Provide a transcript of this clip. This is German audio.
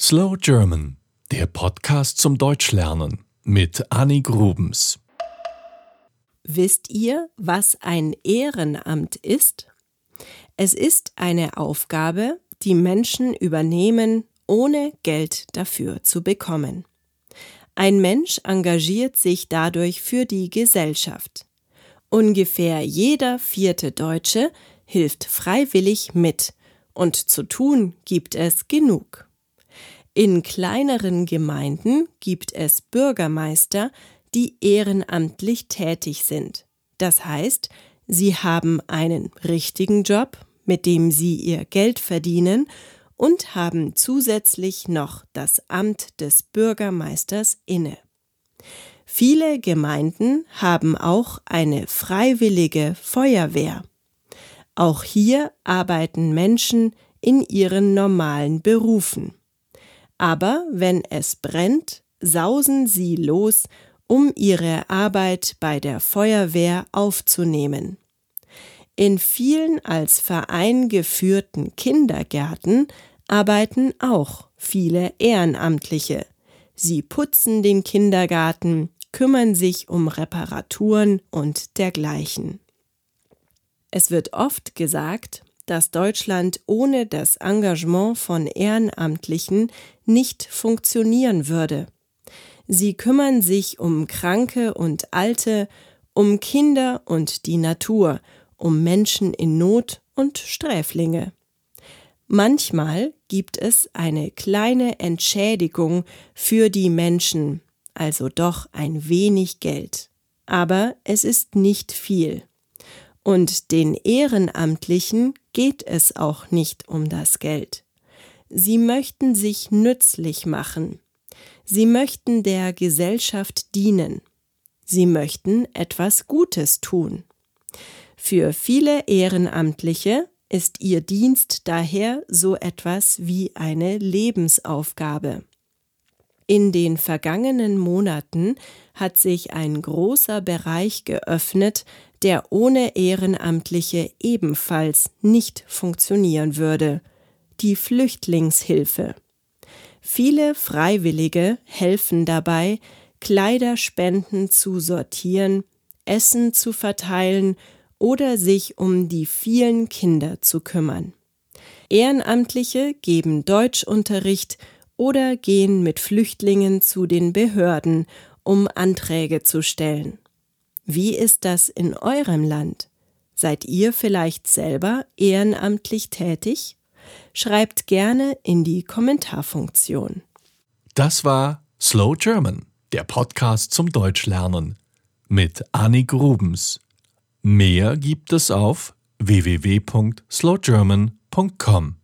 Slow German, der Podcast zum Deutschlernen mit Annie Grubens. Wisst ihr, was ein Ehrenamt ist? Es ist eine Aufgabe, die Menschen übernehmen, ohne Geld dafür zu bekommen. Ein Mensch engagiert sich dadurch für die Gesellschaft. Ungefähr jeder vierte Deutsche hilft freiwillig mit, und zu tun gibt es genug. In kleineren Gemeinden gibt es Bürgermeister, die ehrenamtlich tätig sind. Das heißt, sie haben einen richtigen Job, mit dem sie ihr Geld verdienen und haben zusätzlich noch das Amt des Bürgermeisters inne. Viele Gemeinden haben auch eine freiwillige Feuerwehr. Auch hier arbeiten Menschen in ihren normalen Berufen aber wenn es brennt, sausen sie los, um ihre Arbeit bei der Feuerwehr aufzunehmen. In vielen als Verein geführten Kindergärten arbeiten auch viele Ehrenamtliche. Sie putzen den Kindergarten, kümmern sich um Reparaturen und dergleichen. Es wird oft gesagt, dass Deutschland ohne das Engagement von Ehrenamtlichen nicht funktionieren würde. Sie kümmern sich um Kranke und Alte, um Kinder und die Natur, um Menschen in Not und Sträflinge. Manchmal gibt es eine kleine Entschädigung für die Menschen, also doch ein wenig Geld. Aber es ist nicht viel. Und den Ehrenamtlichen geht es auch nicht um das Geld. Sie möchten sich nützlich machen. Sie möchten der Gesellschaft dienen. Sie möchten etwas Gutes tun. Für viele Ehrenamtliche ist ihr Dienst daher so etwas wie eine Lebensaufgabe. In den vergangenen Monaten hat sich ein großer Bereich geöffnet, der ohne Ehrenamtliche ebenfalls nicht funktionieren würde die Flüchtlingshilfe. Viele Freiwillige helfen dabei, Kleiderspenden zu sortieren, Essen zu verteilen oder sich um die vielen Kinder zu kümmern. Ehrenamtliche geben Deutschunterricht oder gehen mit Flüchtlingen zu den Behörden, um Anträge zu stellen. Wie ist das in eurem Land? Seid ihr vielleicht selber ehrenamtlich tätig? Schreibt gerne in die Kommentarfunktion. Das war Slow German, der Podcast zum Deutschlernen mit Annik Grubens. Mehr gibt es auf www.slowgerman.com.